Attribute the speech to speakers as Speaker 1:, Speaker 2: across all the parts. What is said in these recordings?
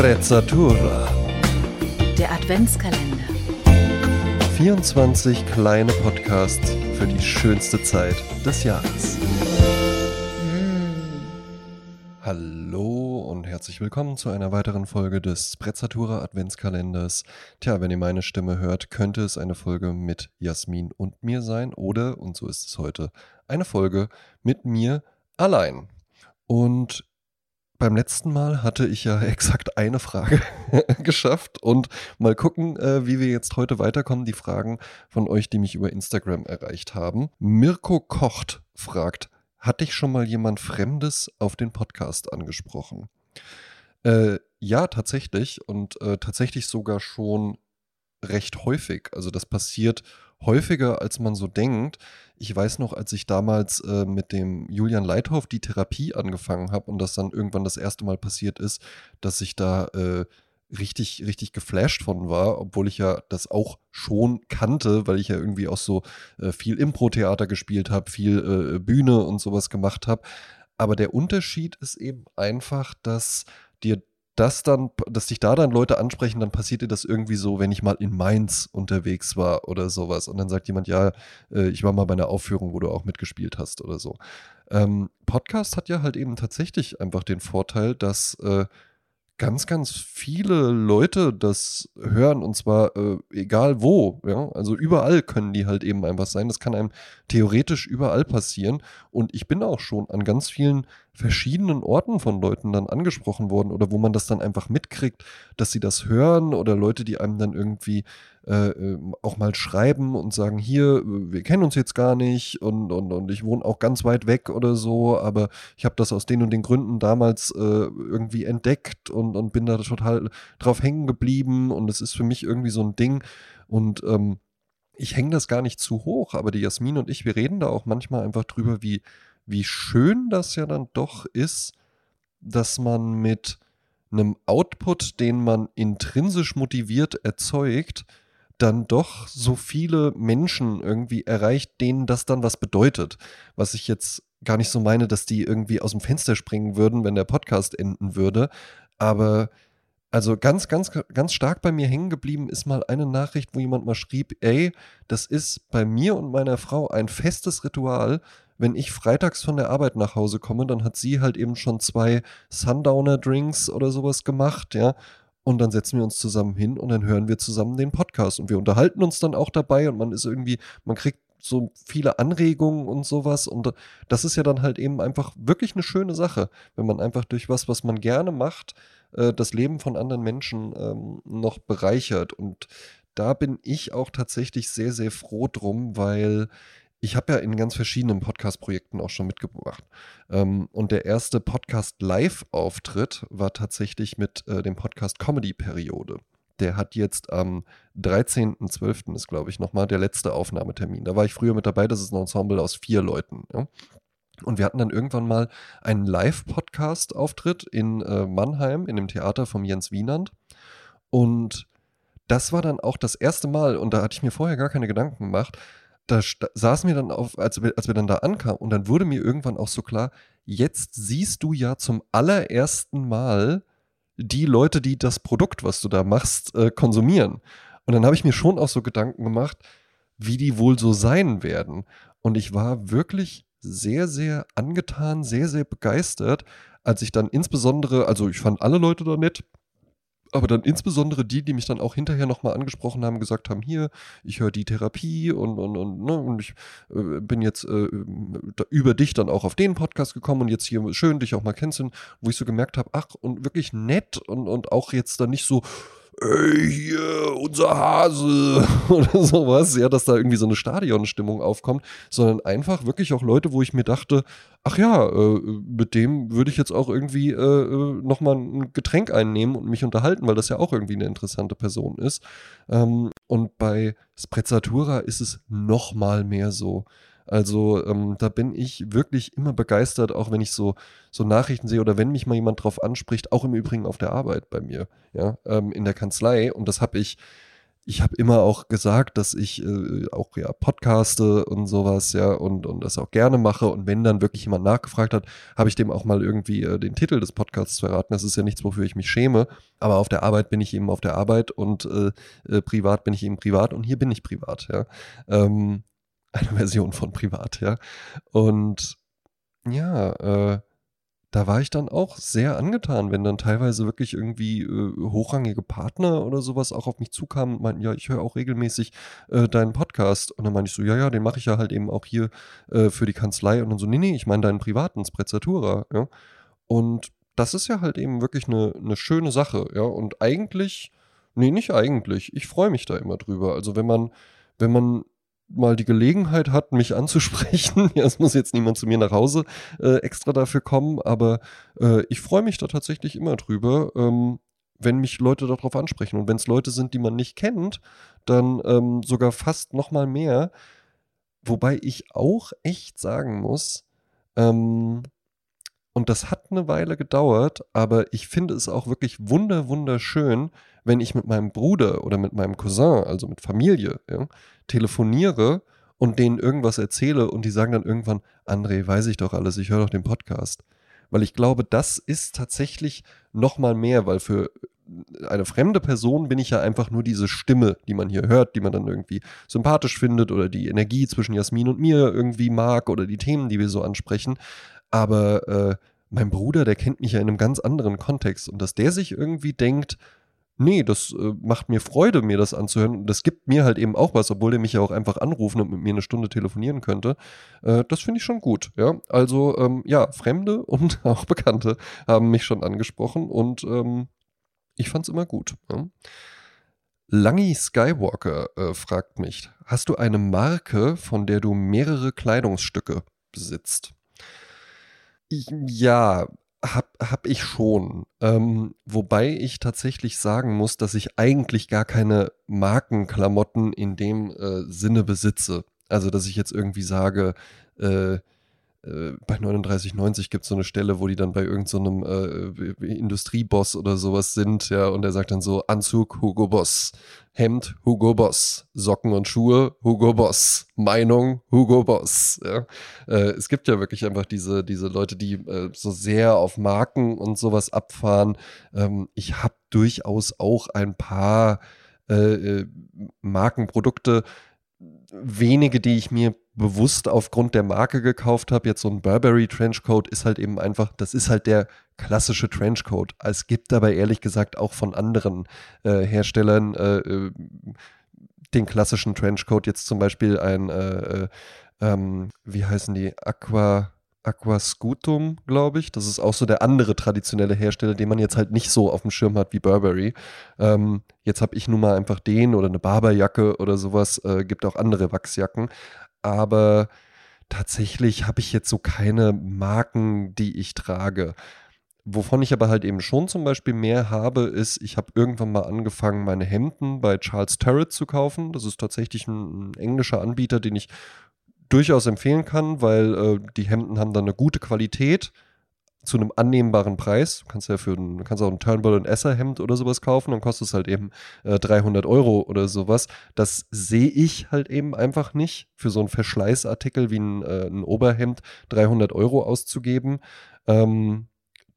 Speaker 1: Sprezzatura.
Speaker 2: Der Adventskalender.
Speaker 1: 24 kleine Podcasts für die schönste Zeit des Jahres. Hallo und herzlich willkommen zu einer weiteren Folge des Sprezzatura Adventskalenders. Tja, wenn ihr meine Stimme hört, könnte es eine Folge mit Jasmin und mir sein oder, und so ist es heute, eine Folge mit mir allein. Und beim letzten Mal hatte ich ja exakt eine Frage geschafft und mal gucken, äh, wie wir jetzt heute weiterkommen. Die Fragen von euch, die mich über Instagram erreicht haben. Mirko Kocht fragt, hat dich schon mal jemand Fremdes auf den Podcast angesprochen? Äh, ja, tatsächlich und äh, tatsächlich sogar schon recht häufig. Also das passiert häufiger, als man so denkt. Ich weiß noch, als ich damals äh, mit dem Julian Leithoff die Therapie angefangen habe und das dann irgendwann das erste Mal passiert ist, dass ich da äh, richtig, richtig geflasht von war, obwohl ich ja das auch schon kannte, weil ich ja irgendwie auch so äh, viel Impro-Theater gespielt habe, viel äh, Bühne und sowas gemacht habe. Aber der Unterschied ist eben einfach, dass dir das dann, dass dich da dann Leute ansprechen, dann passiert dir das irgendwie so, wenn ich mal in Mainz unterwegs war oder sowas. Und dann sagt jemand, ja, äh, ich war mal bei einer Aufführung, wo du auch mitgespielt hast oder so. Ähm, Podcast hat ja halt eben tatsächlich einfach den Vorteil, dass äh, ganz, ganz viele Leute das hören und zwar äh, egal wo. Ja? Also überall können die halt eben einfach sein. Das kann einem theoretisch überall passieren. Und ich bin auch schon an ganz vielen verschiedenen Orten von Leuten dann angesprochen worden oder wo man das dann einfach mitkriegt, dass sie das hören oder Leute, die einem dann irgendwie äh, ähm, auch mal schreiben und sagen, hier, wir kennen uns jetzt gar nicht und, und, und ich wohne auch ganz weit weg oder so, aber ich habe das aus den und den Gründen damals äh, irgendwie entdeckt und, und bin da total drauf hängen geblieben und es ist für mich irgendwie so ein Ding und ähm, ich hänge das gar nicht zu hoch, aber die Jasmin und ich, wir reden da auch manchmal einfach drüber, wie wie schön das ja dann doch ist, dass man mit einem Output, den man intrinsisch motiviert erzeugt, dann doch so viele Menschen irgendwie erreicht, denen das dann was bedeutet. Was ich jetzt gar nicht so meine, dass die irgendwie aus dem Fenster springen würden, wenn der Podcast enden würde. Aber also ganz, ganz, ganz stark bei mir hängen geblieben ist mal eine Nachricht, wo jemand mal schrieb, ey, das ist bei mir und meiner Frau ein festes Ritual, wenn ich freitags von der Arbeit nach Hause komme, dann hat sie halt eben schon zwei Sundowner-Drinks oder sowas gemacht, ja. Und dann setzen wir uns zusammen hin und dann hören wir zusammen den Podcast. Und wir unterhalten uns dann auch dabei und man ist irgendwie, man kriegt so viele Anregungen und sowas. Und das ist ja dann halt eben einfach wirklich eine schöne Sache, wenn man einfach durch was, was man gerne macht, äh, das Leben von anderen Menschen ähm, noch bereichert. Und da bin ich auch tatsächlich sehr, sehr froh drum, weil ich habe ja in ganz verschiedenen Podcast-Projekten auch schon mitgebracht. Ähm, und der erste Podcast-Live-Auftritt war tatsächlich mit äh, dem Podcast Comedy-Periode. Der hat jetzt am 13.12. ist, glaube ich, nochmal der letzte Aufnahmetermin. Da war ich früher mit dabei, das ist ein Ensemble aus vier Leuten. Ja? Und wir hatten dann irgendwann mal einen Live-Podcast-Auftritt in äh, Mannheim, in dem Theater vom Jens Wienand. Und das war dann auch das erste Mal, und da hatte ich mir vorher gar keine Gedanken gemacht, da saßen wir dann auf, als wir, als wir dann da ankamen, und dann wurde mir irgendwann auch so klar, jetzt siehst du ja zum allerersten Mal die Leute, die das Produkt, was du da machst, äh, konsumieren. Und dann habe ich mir schon auch so Gedanken gemacht, wie die wohl so sein werden. Und ich war wirklich sehr, sehr angetan, sehr, sehr begeistert, als ich dann insbesondere, also ich fand alle Leute da nett, aber dann insbesondere die, die mich dann auch hinterher nochmal angesprochen haben, gesagt haben, hier, ich höre die Therapie und, und, und, ne, und ich äh, bin jetzt äh, über dich dann auch auf den Podcast gekommen und jetzt hier schön, dich auch mal kennenzulernen, wo ich so gemerkt habe, ach, und wirklich nett und, und auch jetzt dann nicht so, ey, hier, unser Hase oder sowas, ja, dass da irgendwie so eine Stadionstimmung aufkommt, sondern einfach wirklich auch Leute, wo ich mir dachte, ach ja, äh, mit dem würde ich jetzt auch irgendwie äh, äh nochmal ein Getränk einnehmen und mich unterhalten, weil das ja auch irgendwie eine interessante Person ist. Ähm, und bei Sprezzatura ist es nochmal mehr so. Also ähm, da bin ich wirklich immer begeistert, auch wenn ich so, so Nachrichten sehe oder wenn mich mal jemand drauf anspricht, auch im Übrigen auf der Arbeit bei mir, ja, ähm, in der Kanzlei. Und das habe ich ich habe immer auch gesagt, dass ich äh, auch ja podcaste und sowas, ja, und, und das auch gerne mache. Und wenn dann wirklich jemand nachgefragt hat, habe ich dem auch mal irgendwie äh, den Titel des Podcasts verraten. Das ist ja nichts, wofür ich mich schäme. Aber auf der Arbeit bin ich eben auf der Arbeit und äh, äh privat bin ich eben privat und hier bin ich privat, ja. Ähm, eine Version von privat, ja. Und ja, äh, da war ich dann auch sehr angetan, wenn dann teilweise wirklich irgendwie äh, hochrangige Partner oder sowas auch auf mich zukamen und meinten, ja, ich höre auch regelmäßig äh, deinen Podcast. Und dann meinte ich so, ja, ja, den mache ich ja halt eben auch hier äh, für die Kanzlei. Und dann so, nee, nee, ich meine deinen privaten Sprezzatura, ja. Und das ist ja halt eben wirklich eine, eine schöne Sache, ja. Und eigentlich, nee, nicht eigentlich, ich freue mich da immer drüber. Also wenn man, wenn man mal die Gelegenheit hat, mich anzusprechen. Ja, es muss jetzt niemand zu mir nach Hause äh, extra dafür kommen, aber äh, ich freue mich da tatsächlich immer drüber, ähm, wenn mich Leute darauf ansprechen. Und wenn es Leute sind, die man nicht kennt, dann ähm, sogar fast noch mal mehr. Wobei ich auch echt sagen muss, ähm, und das hat eine Weile gedauert, aber ich finde es auch wirklich wunder, wunderschön, wenn ich mit meinem Bruder oder mit meinem Cousin, also mit Familie, ja, telefoniere und denen irgendwas erzähle und die sagen dann irgendwann, André, weiß ich doch alles, ich höre doch den Podcast. Weil ich glaube, das ist tatsächlich nochmal mehr, weil für eine fremde Person bin ich ja einfach nur diese Stimme, die man hier hört, die man dann irgendwie sympathisch findet oder die Energie zwischen Jasmin und mir irgendwie mag oder die Themen, die wir so ansprechen. Aber äh, mein Bruder, der kennt mich ja in einem ganz anderen Kontext und dass der sich irgendwie denkt, nee, das äh, macht mir Freude, mir das anzuhören. Und das gibt mir halt eben auch was, obwohl der mich ja auch einfach anrufen und mit mir eine Stunde telefonieren könnte. Äh, das finde ich schon gut, ja. Also, ähm, ja, Fremde und auch Bekannte haben mich schon angesprochen und ähm, ich es immer gut. Ja. Langi Skywalker äh, fragt mich, hast du eine Marke, von der du mehrere Kleidungsstücke besitzt? Ja, hab, hab ich schon. Ähm, wobei ich tatsächlich sagen muss, dass ich eigentlich gar keine Markenklamotten in dem äh, Sinne besitze. Also, dass ich jetzt irgendwie sage, äh, äh, bei 3990 gibt es so eine Stelle, wo die dann bei irgendeinem so äh, Industrieboss oder sowas sind, ja, und der sagt dann so: Anzug, Hugo Boss, Hemd, Hugo Boss, Socken und Schuhe, Hugo Boss, Meinung, Hugo Boss. Ja. Äh, es gibt ja wirklich einfach diese, diese Leute, die äh, so sehr auf Marken und sowas abfahren. Ähm, ich habe durchaus auch ein paar äh, äh, Markenprodukte, wenige, die ich mir bewusst aufgrund der Marke gekauft habe. Jetzt so ein Burberry Trenchcoat ist halt eben einfach, das ist halt der klassische Trenchcoat. Es gibt aber ehrlich gesagt auch von anderen äh, Herstellern äh, äh den klassischen Trenchcoat. Jetzt zum Beispiel ein, äh, äh, ähm, wie heißen die, Aqua Aquascutum, glaube ich. Das ist auch so der andere traditionelle Hersteller, den man jetzt halt nicht so auf dem Schirm hat wie Burberry. Ähm, jetzt habe ich nun mal einfach den oder eine Barberjacke oder sowas. Äh, gibt auch andere Wachsjacken. Aber tatsächlich habe ich jetzt so keine Marken, die ich trage. Wovon ich aber halt eben schon zum Beispiel mehr habe, ist, ich habe irgendwann mal angefangen, meine Hemden bei Charles Turret zu kaufen. Das ist tatsächlich ein, ein englischer Anbieter, den ich durchaus empfehlen kann, weil äh, die Hemden haben dann eine gute Qualität zu einem annehmbaren Preis. Du kannst ja für ein, kannst auch ein Turnbull und Esser Hemd oder sowas kaufen, dann kostet es halt eben äh, 300 Euro oder sowas. Das sehe ich halt eben einfach nicht, für so einen Verschleißartikel wie ein, äh, ein Oberhemd 300 Euro auszugeben. Ähm,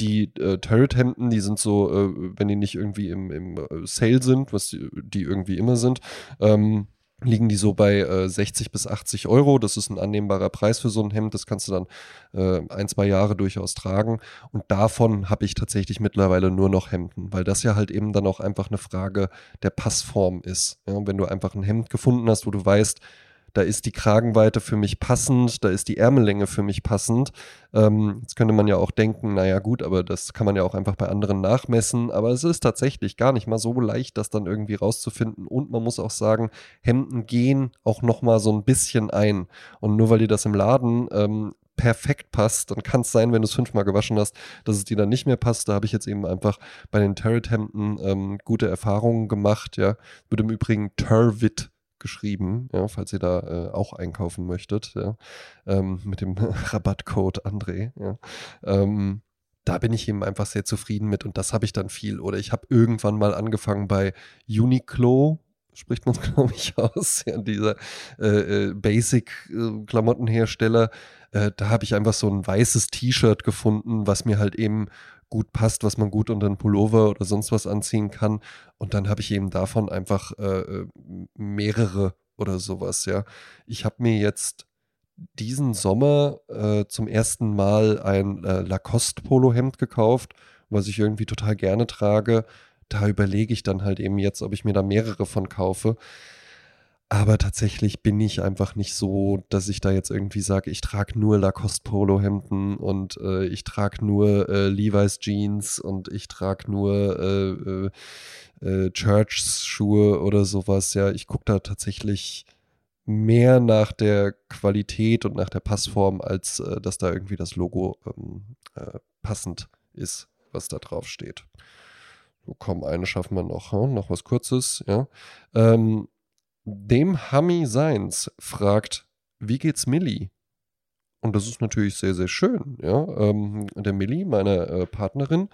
Speaker 1: die äh, Turret-Hemden, die sind so, äh, wenn die nicht irgendwie im, im äh, Sale sind, was die, die irgendwie immer sind, ähm, liegen die so bei äh, 60 bis 80 Euro. Das ist ein annehmbarer Preis für so ein Hemd. Das kannst du dann äh, ein, zwei Jahre durchaus tragen. Und davon habe ich tatsächlich mittlerweile nur noch Hemden, weil das ja halt eben dann auch einfach eine Frage der Passform ist. Ja, wenn du einfach ein Hemd gefunden hast, wo du weißt, da ist die Kragenweite für mich passend, da ist die Ärmellänge für mich passend. Ähm, jetzt könnte man ja auch denken, naja gut, aber das kann man ja auch einfach bei anderen nachmessen. Aber es ist tatsächlich gar nicht mal so leicht, das dann irgendwie rauszufinden. Und man muss auch sagen, Hemden gehen auch noch mal so ein bisschen ein. Und nur weil dir das im Laden ähm, perfekt passt, dann kann es sein, wenn du es fünfmal gewaschen hast, dass es dir dann nicht mehr passt. Da habe ich jetzt eben einfach bei den Turret-Hemden ähm, gute Erfahrungen gemacht. Ja, wird im Übrigen Turvit geschrieben, ja, falls ihr da äh, auch einkaufen möchtet, ja, ähm, mit dem Rabattcode André. Ja. Ähm, da bin ich eben einfach sehr zufrieden mit und das habe ich dann viel. Oder ich habe irgendwann mal angefangen bei Uniqlo spricht man es, glaube ich, aus, ja, dieser äh, äh, Basic-Klamottenhersteller. Äh, da habe ich einfach so ein weißes T-Shirt gefunden, was mir halt eben gut passt, was man gut unter einen Pullover oder sonst was anziehen kann. Und dann habe ich eben davon einfach äh, äh mehrere oder sowas, ja. Ich habe mir jetzt diesen Sommer äh, zum ersten Mal ein äh, Lacoste-Polohemd gekauft, was ich irgendwie total gerne trage. Da überlege ich dann halt eben jetzt, ob ich mir da mehrere von kaufe. Aber tatsächlich bin ich einfach nicht so, dass ich da jetzt irgendwie sage, ich trage nur Lacoste Polo Hemden und äh, ich trage nur äh, Levi's Jeans und ich trage nur äh, äh, äh Church Schuhe oder sowas. Ja, ich gucke da tatsächlich mehr nach der Qualität und nach der Passform, als äh, dass da irgendwie das Logo ähm, passend ist, was da drauf steht. So, komm, eine schaffen wir noch. Hm? Noch was Kurzes, ja. Ähm, dem Hammy Seins fragt, wie geht's Millie? Und das ist natürlich sehr, sehr schön. Ja? Ähm, der Millie, meine äh, Partnerin,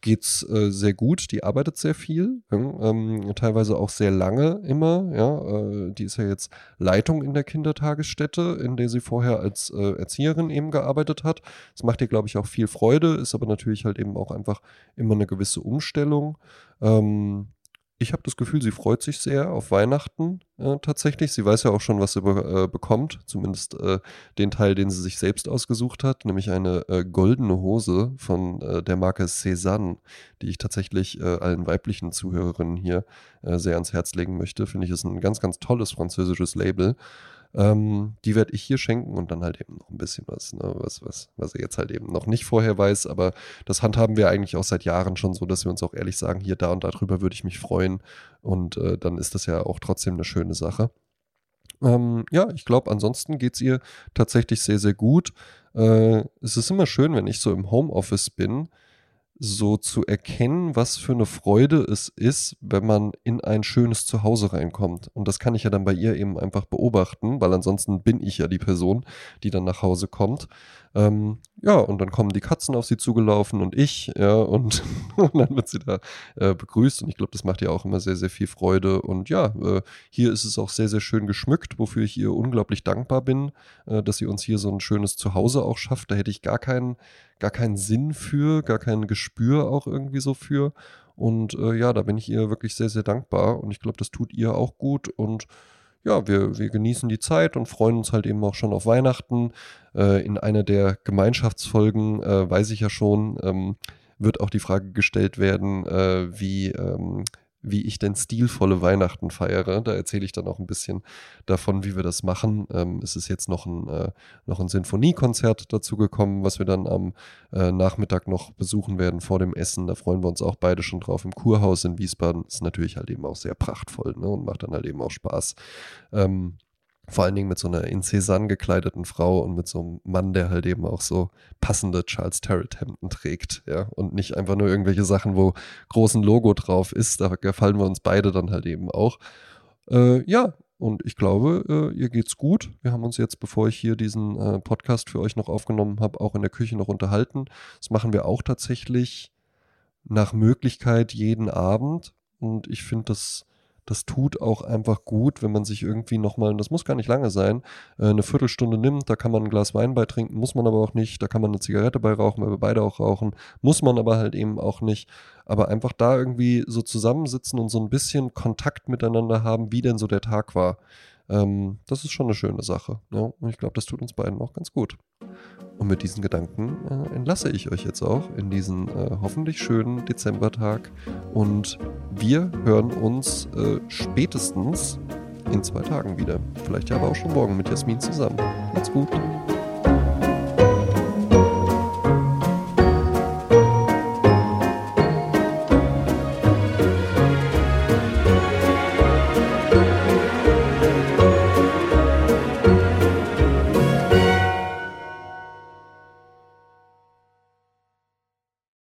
Speaker 1: geht's äh, sehr gut. Die arbeitet sehr viel, ähm, teilweise auch sehr lange immer. Ja? Äh, die ist ja jetzt Leitung in der Kindertagesstätte, in der sie vorher als äh, Erzieherin eben gearbeitet hat. Das macht ihr, glaube ich, auch viel Freude, ist aber natürlich halt eben auch einfach immer eine gewisse Umstellung. Ähm, ich habe das Gefühl, sie freut sich sehr auf Weihnachten äh, tatsächlich. Sie weiß ja auch schon, was sie be äh, bekommt, zumindest äh, den Teil, den sie sich selbst ausgesucht hat, nämlich eine äh, goldene Hose von äh, der Marke Cézanne, die ich tatsächlich äh, allen weiblichen Zuhörerinnen hier sehr ans Herz legen möchte. Finde ich, ist ein ganz, ganz tolles französisches Label. Ähm, die werde ich hier schenken und dann halt eben noch ein bisschen was, ne, was, was, was er jetzt halt eben noch nicht vorher weiß. Aber das handhaben wir eigentlich auch seit Jahren schon so, dass wir uns auch ehrlich sagen, hier, da und darüber würde ich mich freuen. Und äh, dann ist das ja auch trotzdem eine schöne Sache. Ähm, ja, ich glaube, ansonsten geht es ihr tatsächlich sehr, sehr gut. Äh, es ist immer schön, wenn ich so im Homeoffice bin, so zu erkennen, was für eine Freude es ist, wenn man in ein schönes Zuhause reinkommt. Und das kann ich ja dann bei ihr eben einfach beobachten, weil ansonsten bin ich ja die Person, die dann nach Hause kommt. Ähm, ja, und dann kommen die Katzen auf sie zugelaufen und ich, ja, und, und dann wird sie da äh, begrüßt. Und ich glaube, das macht ihr auch immer sehr, sehr viel Freude. Und ja, äh, hier ist es auch sehr, sehr schön geschmückt, wofür ich ihr unglaublich dankbar bin, äh, dass sie uns hier so ein schönes Zuhause auch schafft. Da hätte ich gar keinen gar keinen Sinn für, gar kein Gespür auch irgendwie so für. Und äh, ja, da bin ich ihr wirklich sehr, sehr dankbar. Und ich glaube, das tut ihr auch gut. Und ja, wir, wir genießen die Zeit und freuen uns halt eben auch schon auf Weihnachten. Äh, in einer der Gemeinschaftsfolgen äh, weiß ich ja schon, ähm, wird auch die Frage gestellt werden, äh, wie ähm, wie ich denn stilvolle Weihnachten feiere. Da erzähle ich dann auch ein bisschen davon, wie wir das machen. Ähm, es ist jetzt noch ein, äh, noch ein Sinfoniekonzert dazu gekommen, was wir dann am äh, Nachmittag noch besuchen werden vor dem Essen. Da freuen wir uns auch beide schon drauf. Im Kurhaus in Wiesbaden ist natürlich halt eben auch sehr prachtvoll ne? und macht dann halt eben auch Spaß. Ähm, vor allen Dingen mit so einer in Cézanne gekleideten Frau und mit so einem Mann, der halt eben auch so passende Charles Tarrant Hemden trägt, ja, und nicht einfach nur irgendwelche Sachen, wo großen Logo drauf ist, da gefallen wir uns beide dann halt eben auch. Äh, ja, und ich glaube, äh, ihr geht's gut. Wir haben uns jetzt, bevor ich hier diesen äh, Podcast für euch noch aufgenommen habe, auch in der Küche noch unterhalten. Das machen wir auch tatsächlich nach Möglichkeit jeden Abend. Und ich finde das das tut auch einfach gut, wenn man sich irgendwie nochmal, das muss gar nicht lange sein, äh, eine Viertelstunde nimmt, da kann man ein Glas Wein bei trinken, muss man aber auch nicht, da kann man eine Zigarette bei rauchen, weil wir beide auch rauchen, muss man aber halt eben auch nicht. Aber einfach da irgendwie so zusammensitzen und so ein bisschen Kontakt miteinander haben, wie denn so der Tag war. Ähm, das ist schon eine schöne Sache. Ja? Und ich glaube, das tut uns beiden auch ganz gut. Und mit diesen Gedanken äh, entlasse ich euch jetzt auch in diesen äh, hoffentlich schönen Dezembertag. Und wir hören uns äh, spätestens in zwei Tagen wieder. Vielleicht aber auch schon morgen mit Jasmin zusammen. Macht's gut.